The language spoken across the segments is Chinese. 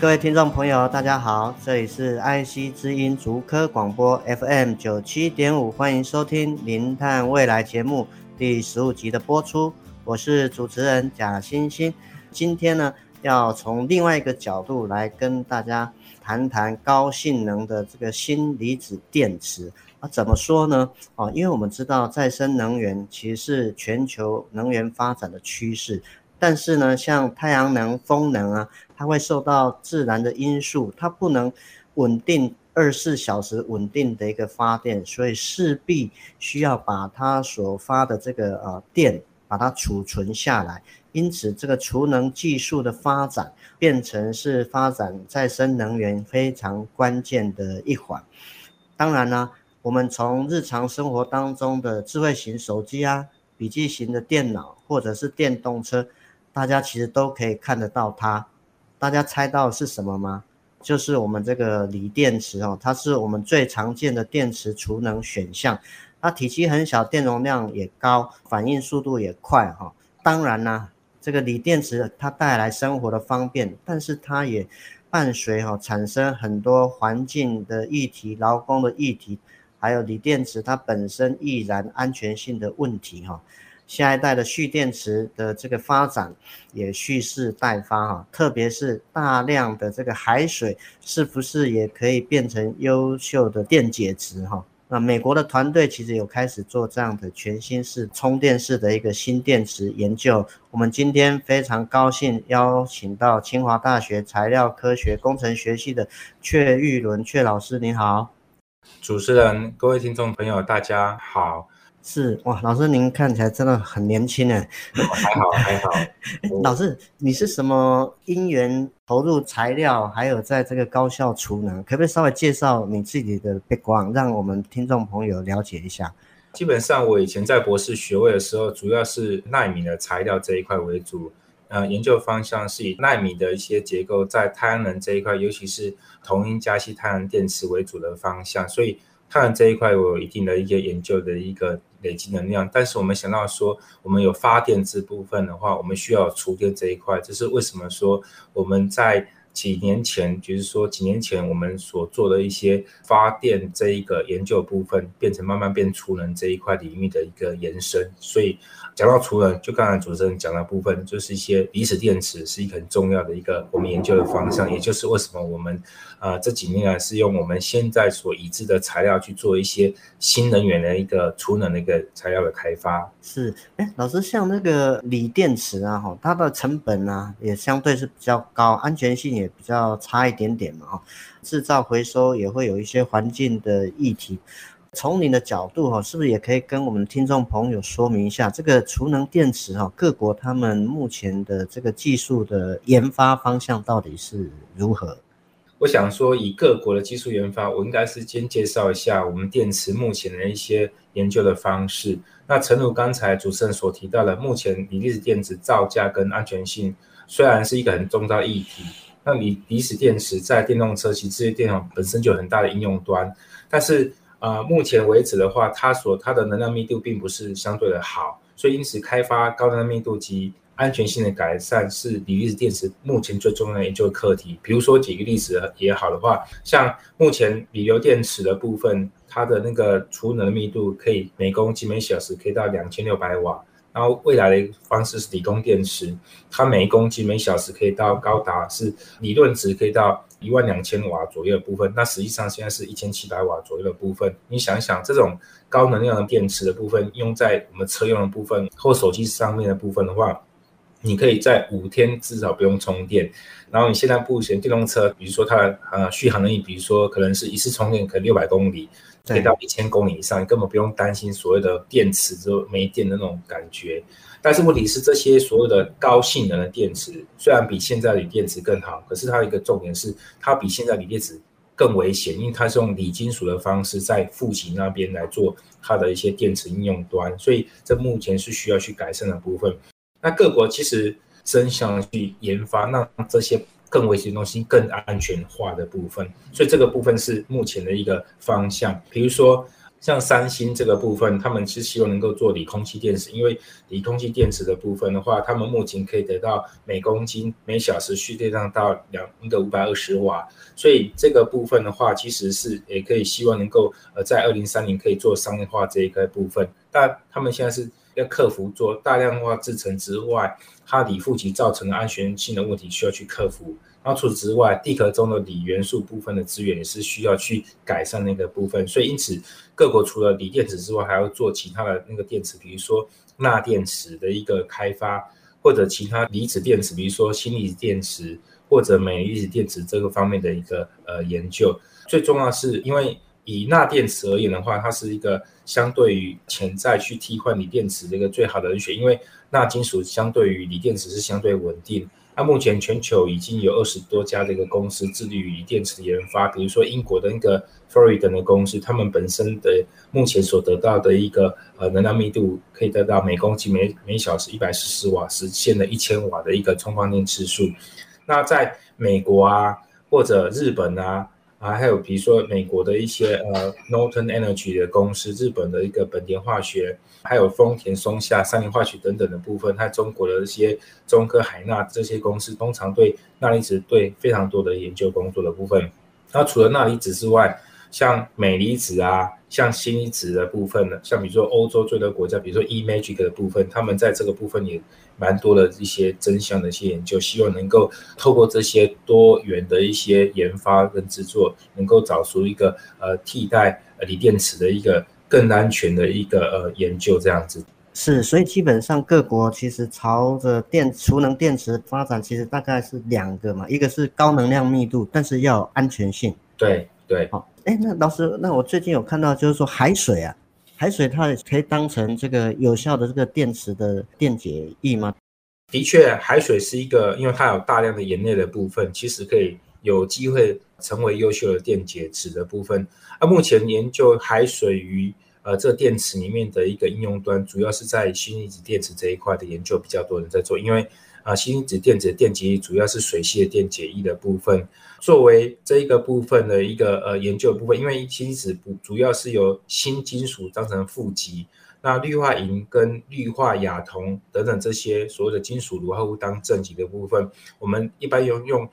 各位听众朋友，大家好，这里是 IC 之音竹科广播 FM 九七点五，欢迎收听《零碳未来》节目第十五集的播出。我是主持人贾欣欣，今天呢，要从另外一个角度来跟大家谈谈高性能的这个锌离子电池啊，怎么说呢？啊，因为我们知道再生能源其实是全球能源发展的趋势，但是呢，像太阳能、风能啊，它会受到自然的因素，它不能稳定二十四小时稳定的一个发电，所以势必需要把它所发的这个呃电。把它储存下来，因此这个储能技术的发展变成是发展再生能源非常关键的一环。当然呢，我们从日常生活当中的智慧型手机啊、笔记型的电脑或者是电动车，大家其实都可以看得到它。大家猜到是什么吗？就是我们这个锂电池哦，它是我们最常见的电池储能选项。它体积很小，电容量也高，反应速度也快哈。当然呢，这个锂电池它带来生活的方便，但是它也伴随哈产生很多环境的议题、劳工的议题，还有锂电池它本身易燃安全性的问题哈。下一代的蓄电池的这个发展也蓄势待发哈，特别是大量的这个海水是不是也可以变成优秀的电解质哈？那美国的团队其实有开始做这样的全新式充电式的一个新电池研究。我们今天非常高兴邀请到清华大学材料科学工程学系的阙玉伦阙老师，您好。主持人，各位听众朋友，大家好。是哇，老师您看起来真的很年轻哎，还好还好。老师，你是什么因缘投入材料，还有在这个高校储能，可不可以稍微介绍你自己的 background，让我们听众朋友了解一下？基本上我以前在博士学位的时候，主要是纳米的材料这一块为主，呃，研究方向是以纳米的一些结构在太阳能这一块，尤其是铜銦加矽太阳电池为主的方向，所以看这一块我有一定的一些研究的一个。累积能量，但是我们想到说，我们有发电这部分的话，我们需要储电这一块，这是为什么说我们在几年前，就是说几年前我们所做的一些发电这一个研究部分，变成慢慢变储能这一块领域的一个延伸，所以。讲到除了就刚才主持人讲的部分，就是一些离子电池是一个很重要的一个我们研究的方向，也就是为什么我们呃这几年来是用我们现在所已知的材料去做一些新能源的一个储能的一个材料的开发。是，哎，老师，像那个锂电池啊，哈，它的成本啊也相对是比较高，安全性也比较差一点点嘛，哈，制造回收也会有一些环境的议题。从您的角度哈，是不是也可以跟我们的听众朋友说明一下这个储能电池哈，各国他们目前的这个技术的研发方向到底是如何？我想说，以各国的技术研发，我应该是先介绍一下我们电池目前的一些研究的方式。那诚如刚才主持人所提到的，目前锂离子电池造价跟安全性虽然是一个很重要议题，那锂离子电池在电动车及这些电脑本身就有很大的应用端，但是、呃，目前为止的话，它所它的能量密度并不是相对的好，所以因此开发高能量密度及安全性的改善是锂离子电池目前最重要的研究课题。比如说举个例子也好的话，像目前锂流电池的部分，它的那个储能密度可以每公斤每小时可以到两千六百瓦。然后未来的方式是理工电池，它每一公斤每小时可以到高达是理论值可以到一万两千瓦左右的部分，那实际上现在是一千七百瓦左右的部分。你想一想，这种高能量的电池的部分用在我们车用的部分或手机上面的部分的话，你可以在五天至少不用充电。然后你现在目前电动车，比如说它的呃续航能力，比如说可能是一次充电可能六百公里。可以到一千公里以上，你根本不用担心所谓的电池就没电的那种感觉。但是问题是，这些所有的高性能的电池虽然比现在的锂电池更好，可是它的一个重点是，它比现在锂电池更危险，因为它是用锂金属的方式在负极那边来做它的一些电池应用端，所以这目前是需要去改善的部分。那各国其实争相去研发，让这些更危险的东西更安全化的部分，所以这个部分是目前的一个方向。比如说。像三星这个部分，他们是希望能够做锂空气电池，因为锂空气电池的部分的话，他们目前可以得到每公斤每小时蓄电量到两一个五百二十瓦，所以这个部分的话，其实是也可以希望能够呃在二零三零可以做商业化这一个部分。但他们现在是要克服做大量化制程之外，它锂负极造成的安全性的问题需要去克服。然后除此之外，地壳中的锂元素部分的资源也是需要去改善那个部分。所以因此，各国除了锂电池之外，还要做其他的那个电池，比如说钠电池的一个开发，或者其他离子电池，比如说锌离子电池或者镁离子电池这个方面的一个呃研究。最重要是，因为以钠电池而言的话，它是一个相对于潜在去替换锂电池的一个最好的人选，因为钠金属相对于锂电池是相对稳定。那目前全球已经有二十多家的一个公司致力于锂电池的研发，比如说英国的那个 Fluidda 的公司，他们本身的目前所得到的一个呃能量密度可以得到每公斤每每小时一百四十瓦，实现了一千瓦的一个充放电次数。那在美国啊，或者日本啊。啊，还有比如说美国的一些呃，Norton Energy 的公司，日本的一个本田化学，还有丰田、松下、三菱化学等等的部分，还有中国的一些中科海纳这些公司，通常对钠离子对非常多的研究工作的部分。那除了钠离子之外，像镁离子啊，像锌离子的部分呢，像比如说欧洲最多国家，比如说 eMagic 的部分，他们在这个部分也蛮多的一些真相的一些研究，希望能够透过这些多元的一些研发跟制作，能够找出一个呃替代锂电池的一个更安全的一个呃研究这样子。是，所以基本上各国其实朝着电储能电池发展，其实大概是两个嘛，一个是高能量密度，但是要有安全性。对对，好。哎，那老师，那我最近有看到，就是说海水啊，海水它也可以当成这个有效的这个电池的电解液吗？的确，海水是一个，因为它有大量的盐类的部分，其实可以有机会成为优秀的电解质的部分。而目前研究海水与呃这个电池里面的一个应用端，主要是在氢离子电池这一块的研究比较多人在做，因为。啊，锌离子电子电极主要是水系的电解液的部分，作为这一个部分的一个呃研究部分，因为锌离子不主要是由锌金属当成负极，那氯化银跟氯化亚铜等等这些所有的金属铝合物当正极的部分，我们一般用用。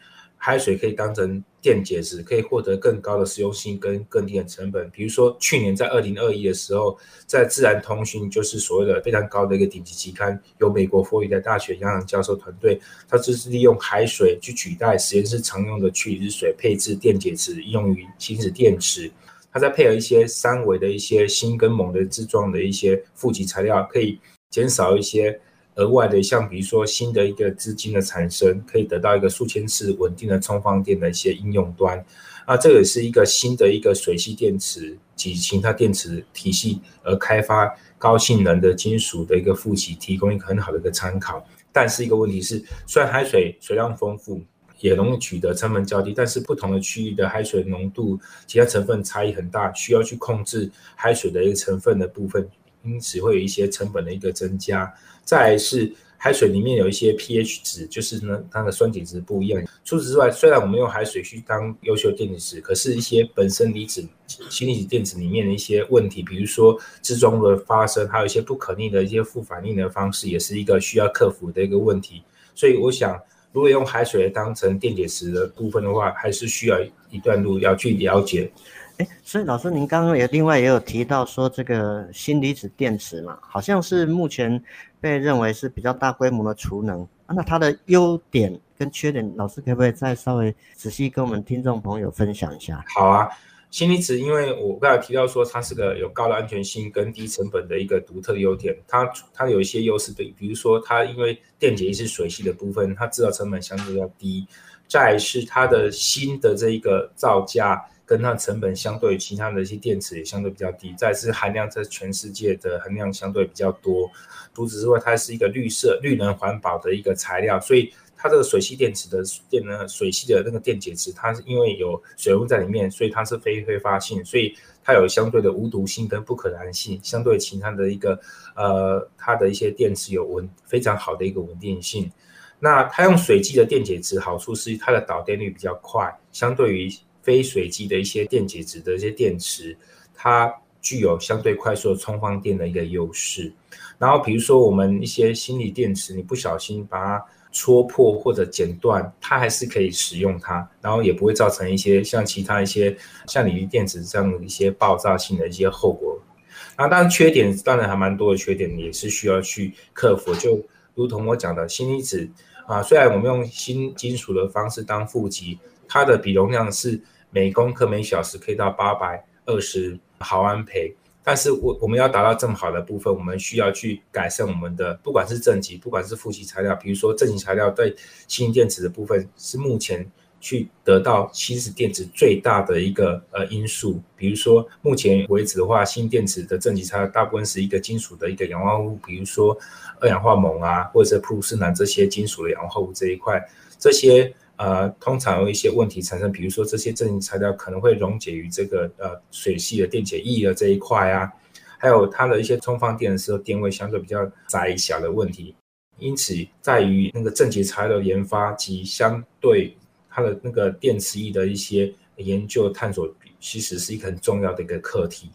海水可以当成电解质，可以获得更高的实用性跟更低的成本。比如说，去年在二零二一的时候，在《自然通讯》就是所谓的非常高的一个顶级期刊，由美国佛罗里达大学杨洋教授团队，他就是利用海水去取代实验室常用的去离子水，配置电解质，用于氢子电池。它再配合一些三维的一些锌跟锰的制状的一些负极材料，可以减少一些。额外的，像比如说新的一个资金的产生，可以得到一个数千次稳定的充放电的一些应用端，啊，这也是一个新的一个水系电池及其他电池体系而开发高性能的金属的一个负极，提供一个很好的一个参考。但是一个问题是，虽然海水水量丰富，也容易取得，成本较低，但是不同的区域的海水浓度、其他成分差异很大，需要去控制海水的一个成分的部分。因此会有一些成本的一个增加。再是海水里面有一些 pH 值，就是呢它的酸碱值不一样。除此之外，虽然我们用海水去当优秀电解质，可是一些本身离子氢离子电子里面的一些问题，比如说自中的发生，还有一些不可逆的一些负反应的方式，也是一个需要克服的一个问题。所以我想，如果用海水当成电解质的部分的话，还是需要一段路要去了解。哎，所以老师，您刚刚也另外也有提到说，这个锌离子电池嘛，好像是目前被认为是比较大规模的储能啊。那它的优点跟缺点，老师可不可以再稍微仔细跟我们听众朋友分享一下？好啊，锌离子，因为我刚才提到说它是个有高的安全性跟低成本的一个独特的优点，它它有一些优势，比比如说它因为电解液是水系的部分，它制造成本相对要低，再是它的锌的这一个造价。跟它成本相对于其他的一些电池也相对比较低，再是含量在全世界的含量相对比较多。除此之外，它是一个绿色、绿能环保的一个材料，所以它这个水系电池的电呢，水系的那个电解质，它是因为有水温在里面，所以它是非挥发性，所以它有相对的无毒性跟不可燃性，相对其他的一个呃，它的一些电池有稳非常好的一个稳定性。那它用水基的电解质，好处是它的导电率比较快，相对于非水基的一些电解质的一些电池，它具有相对快速充放电的一个优势。然后比如说我们一些锌锂电池，你不小心把它戳破或者剪断，它还是可以使用它，然后也不会造成一些像其他一些像锂离电池这样的一些爆炸性的一些后果。那当然缺点当然还蛮多的缺点，也是需要去克服。就如同我讲的，锌离子啊，虽然我们用锌金属的方式当负极，它的比容量是每公克每小时可以到八百二十毫安培，但是我我们要达到这么好的部分，我们需要去改善我们的不管是正极，不管是负极材料，比如说正极材料对锌电池的部分是目前。去得到锌离电池最大的一个呃因素，比如说目前为止的话，锌电池的正极材料大部分是一个金属的一个氧化物，比如说二氧化锰啊，或者是普鲁士蓝这些金属的氧化物这一块，这些呃通常有一些问题产生，比如说这些正极材料可能会溶解于这个呃水系的电解液的这一块啊，还有它的一些充放电的时候电位相对比较窄小的问题，因此在于那个正极材料研发及相对。它的那个电池液的一些研究探索，其实是一个很重要的一个课题。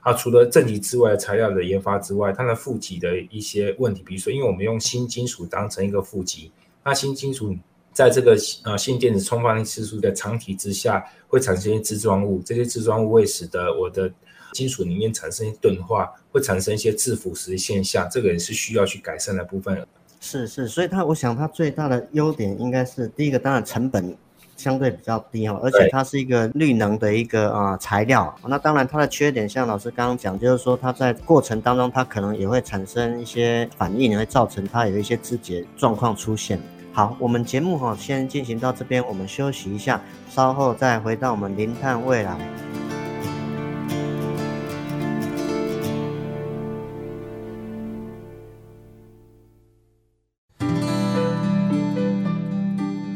啊，除了正极之外材料的研发之外，它的负极的一些问题，比如说，因为我们用锌金属当成一个负极，那锌金属在这个呃锌电子充放电次数的长体之下，会产生一些支装物，这些支装物会使得我的金属里面产生钝化，会产生一些致腐蚀现象，这个也是需要去改善的部分。是是，所以它我想它最大的优点应该是第一个，当然成本。相对比较低哈，而且它是一个绿能的一个啊材料。那当然它的缺点，像老师刚刚讲，就是说它在过程当中，它可能也会产生一些反应，也会造成它有一些肢解状况出现。好，我们节目哈先进行到这边，我们休息一下，稍后再回到我们零碳未来。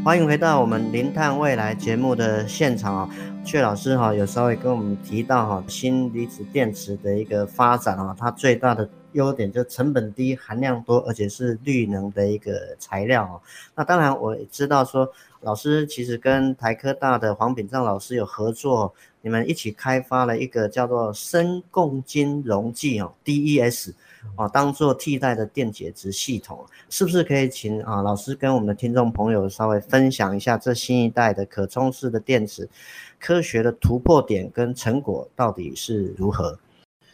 欢迎回到我们零碳未来节目的现场啊，阙老师哈有稍微跟我们提到哈锌离子电池的一个发展啊，它最大的优点就成本低、含量多，而且是绿能的一个材料啊。那当然我知道说，老师其实跟台科大的黄炳彰老师有合作，你们一起开发了一个叫做深共晶溶剂哦，DES。哦，当做替代的电解质系统，是不是可以请啊老师跟我们的听众朋友稍微分享一下这新一代的可充式的电池科学的突破点跟成果到底是如何？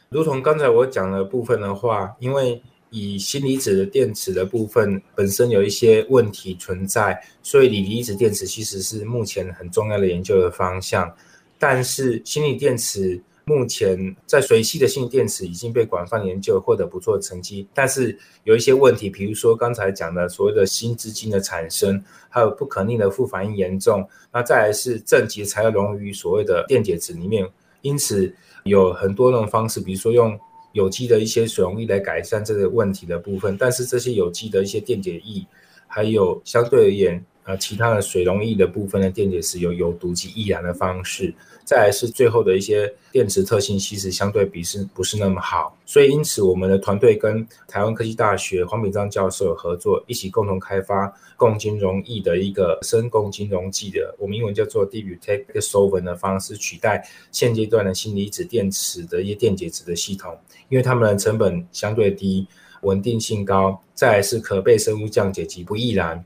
如同刚才我讲的部分的话，因为以锌离子的电池的部分本身有一些问题存在，所以锂离子电池其实是目前很重要的研究的方向，但是锌离电池。目前在水系的锌电池已经被广泛研究，获得不错的成绩，但是有一些问题，比如说刚才讲的所谓的锌资晶的产生，还有不可逆的副反应严重。那再来是正极材料溶于所谓的电解质里面，因此有很多种方式，比如说用有机的一些水溶液来改善这个问题的部分，但是这些有机的一些电解液，还有相对而言。呃，其他的水溶液的部分的电解质有有毒及易燃的方式，再来是最后的一些电池特性，其实相对比是不是那么好，所以因此我们的团队跟台湾科技大学黄炳章教授合作，一起共同开发共晶溶液的一个深共晶溶剂的，我们英文叫做 Deep Solvent 的方式，取代现阶段的锌离子电池的一些电解质的系统，因为它们的成本相对低，稳定性高，再来是可被生物降解及不易燃。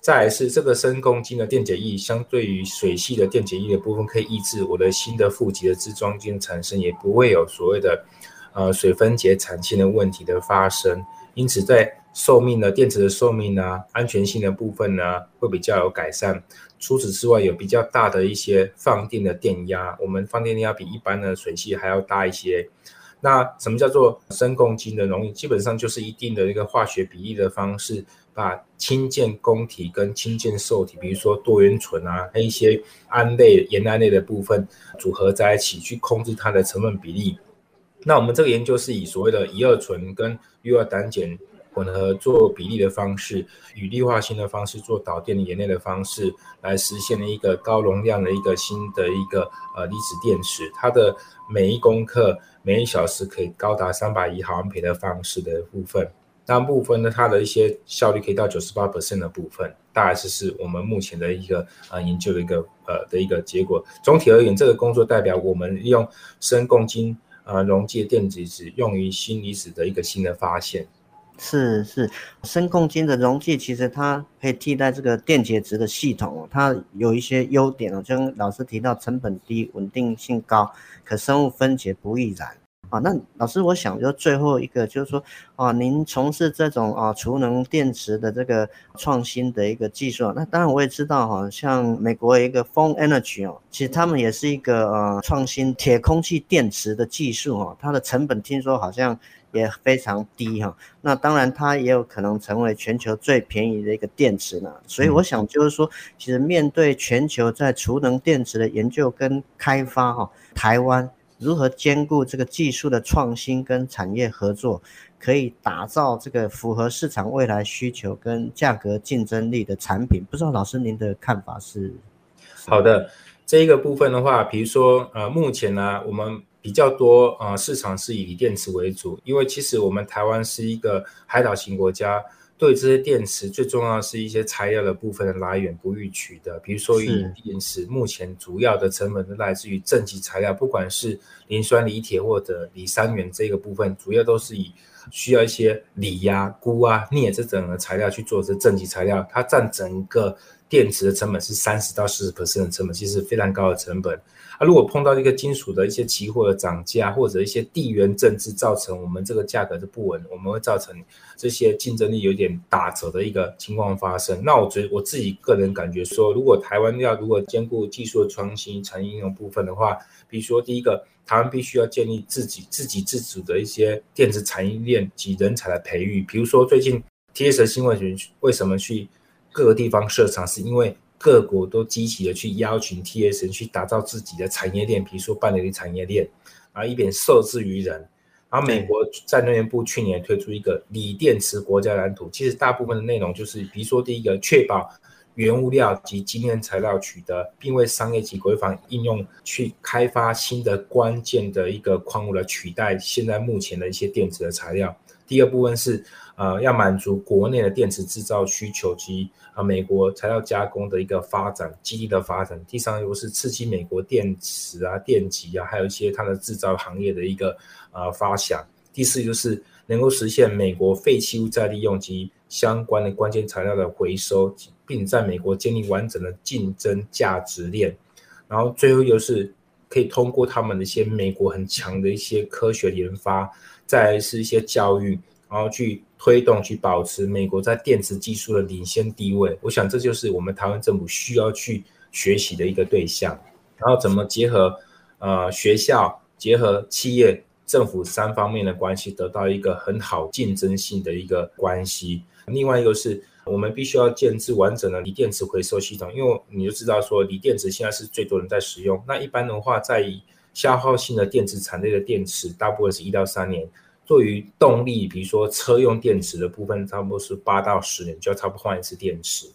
再来是这个深共晶的电解液，相对于水系的电解液的部分，可以抑制我的新的负极的支装晶产生，也不会有所谓的呃水分解产生的问题的发生。因此，在寿命的电池的寿命呢，安全性的部分呢，会比较有改善。除此之外，有比较大的一些放电的电压，我们放电电压比一般的水系还要大一些。那什么叫做深共晶的溶液？基本上就是一定的一个化学比例的方式，把氢键供体跟氢键受体，比如说多元醇啊，和一些胺类、盐胺类的部分组合在一起，去控制它的成分比例。那我们这个研究是以所谓的乙二醇跟氯二胆碱混合做比例的方式，与氯化锌的方式做导电的盐类的方式，来实现了一个高容量的一个新的一个呃离子电池。它的每一公克每一小时可以高达三百一毫安培的方式的部分，那部分呢，它的一些效率可以到九十八 percent 的部分，大概是是我们目前的一个呃研究的一个呃的一个结果。总体而言，这个工作代表我们利用砷共晶。呃，溶剂电解质用于锌离子的一个新的发现，是是，深共晶的溶剂其实它可以替代这个电解质的系统，它有一些优点哦，就跟老师提到成本低、稳定性高、可生物分解不易燃。啊，那老师，我想就最后一个就是说，啊，您从事这种啊储能电池的这个创新的一个技术，那当然我也知道哈，像美国有一个 Phone Energy 哦，其实他们也是一个呃创新铁空气电池的技术哈，它的成本听说好像也非常低哈，那当然它也有可能成为全球最便宜的一个电池呢，所以我想就是说，其实面对全球在储能电池的研究跟开发哈，台湾。如何兼顾这个技术的创新跟产业合作，可以打造这个符合市场未来需求跟价格竞争力的产品？不知道老师您的看法是？好的，这一个部分的话，比如说呃，目前呢，我们比较多呃市场是以锂电池为主，因为其实我们台湾是一个海岛型国家。对这些电池，最重要的是一些材料的部分的来源不易取得。比如说，锂电池目前主要的成本都来自于正极材料，不管是磷酸锂铁或者锂三元这个部分，主要都是以需要一些锂呀、钴啊、镍这种的材料去做这正极材料，它占整个电池的成本是三十到四十 percent 的成本，其实非常高的成本。啊，如果碰到一个金属的一些期货的涨价，或者一些地缘政治造成我们这个价格的不稳，我们会造成这些竞争力有点打折的一个情况发生。那我觉得我自己个人感觉说，如果台湾要如果兼顾技术的创新、产业应用部分的话，比如说第一个，台湾必须要建立自己自给自足的一些电子产业链及人才的培育。比如说最近 TS 新闻群为什么去各个地方设厂，是因为。各国都积极的去邀请 TSM 去打造自己的产业链，比如说半导体产业链，然后以便受制于人。然后美国战略部去年推出一个锂电池国家蓝图，其实大部分的内容就是，比如说第一个，确保原物料及晶圆材料取得，并为商业及国防应用去开发新的关键的一个矿物来取代现在目前的一些电池的材料。第二部分是，呃，要满足国内的电池制造需求及啊美国材料加工的一个发展基地的发展。第三个是刺激美国电池啊、电极啊，还有一些它的制造行业的一个呃发想。第四就是能够实现美国废弃物再利用及相关的关键材料的回收，并在美国建立完整的竞争价值链。然后最后就是可以通过他们的一些美国很强的一些科学研发。再是一些教育，然后去推动、去保持美国在电池技术的领先地位。我想这就是我们台湾政府需要去学习的一个对象。然后怎么结合呃学校、结合企业、政府三方面的关系，得到一个很好竞争性的一个关系。另外一个是我们必须要建置完整的锂电池回收系统，因为你就知道说锂电池现在是最多人在使用。那一般的话，在消耗性的电池产业的电池，大部分是一到三年。对于动力，比如说车用电池的部分，差不多是八到十年就要差不多换一次电池。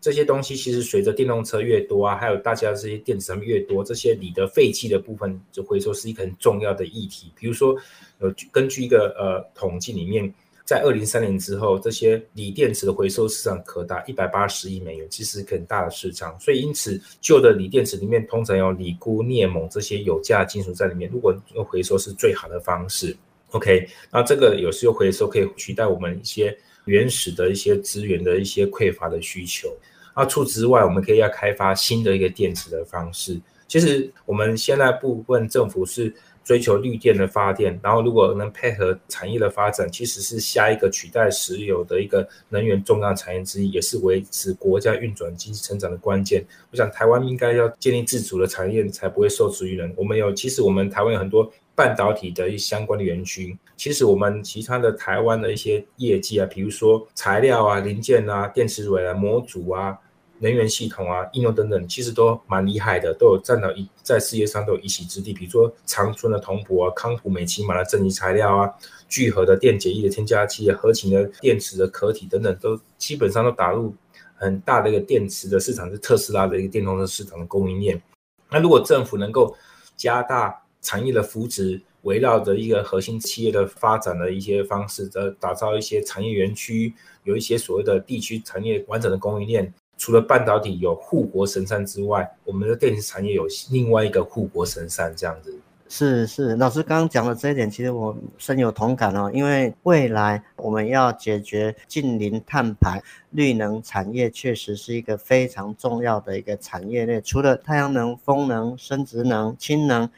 这些东西其实随着电动车越多啊，还有大家这些电池产品越多，这些锂的废弃的部分就回收是一个很重要的议题。比如说，呃，根据一个呃统计里面。在二零三年之后，这些锂电池的回收市场可达一百八十亿美元，其实很大的市场。所以，因此旧的锂电池里面通常有锂、钴、镍、锰这些有价金属在里面。如果用回收是最好的方式。OK，那这个有时候回收可以取代我们一些原始的一些资源的一些匮乏的需求。那除此之外，我们可以要开发新的一个电池的方式。其实我们现在部分政府是。追求绿电的发电，然后如果能配合产业的发展，其实是下一个取代石油的一个能源重要产业之一，也是维持国家运转经济成长的关键。我想台湾应该要建立自主的产业，才不会受制于人。我们有，其实我们台湾有很多半导体的一相关的园区。其实我们其他的台湾的一些业绩啊，比如说材料啊、零件啊、电池尾啊、模组啊。能源系统啊，应用等等，其实都蛮厉害的，都有占到一在世界上都有一席之地。比如说长春的铜箔啊，康普美奇马的正极材料啊，聚合的电解液的添加剂啊，合情的电池的壳体等等，都基本上都打入很大的一个电池的市场，是特斯拉的一个电动车市场的供应链。那如果政府能够加大产业的扶持，围绕着一个核心企业的发展的一些方式，的打造一些产业园区，有一些所谓的地区产业完整的供应链。除了半导体有护国神山之外，我们的电子产业有另外一个护国神山，这样子。是是，老师刚刚讲的这一点，其实我深有同感哦。因为未来我们要解决近零碳排，绿能产业确实是一个非常重要的一个产业链。除了太阳能、风能、生质能、氢能。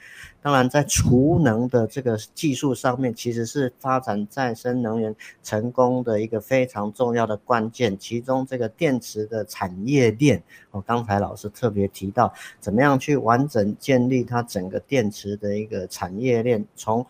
当然，在储能的这个技术上面，其实是发展再生能源成功的一个非常重要的关键。其中，这个电池的产业链，我刚才老师特别提到，怎么样去完整建立它整个电池的一个产业链，从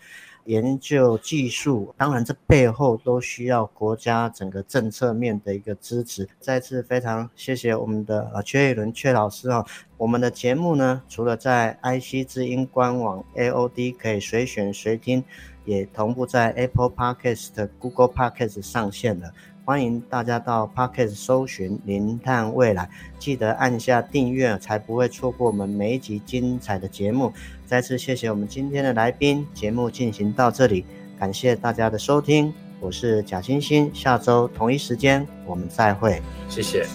研究技术，当然这背后都需要国家整个政策面的一个支持。再次非常谢谢我们的呃阙一伦阙老师啊，我们的节目呢，除了在 IC 之音官网 AOD 可以随选随听，也同步在 Apple Podcast、Google Podcast 上线了。欢迎大家到 Podcast 搜寻“零碳未来”，记得按下订阅，才不会错过我们每一集精彩的节目。再次谢谢我们今天的来宾，节目进行到这里，感谢大家的收听，我是贾欣欣，下周同一时间我们再会，谢谢。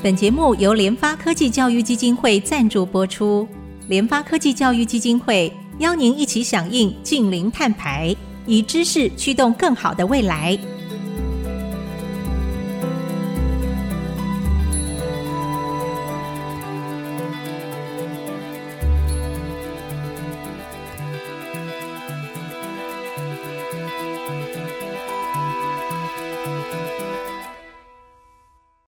本节目由联发科技教育基金会赞助播出，联发科技教育基金会邀您一起响应净零碳排。以知识驱动更好的未来。